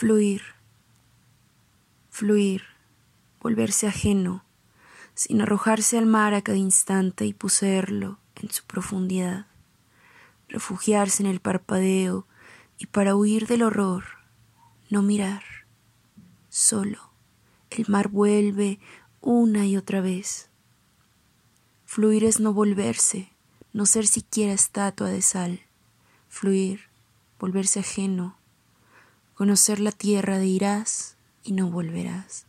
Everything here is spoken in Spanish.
Fluir, fluir, volverse ajeno, sin arrojarse al mar a cada instante y poseerlo en su profundidad, refugiarse en el parpadeo y para huir del horror, no mirar, solo el mar vuelve una y otra vez. Fluir es no volverse, no ser siquiera estatua de sal, fluir, volverse ajeno, conocer la tierra de irás y no volverás.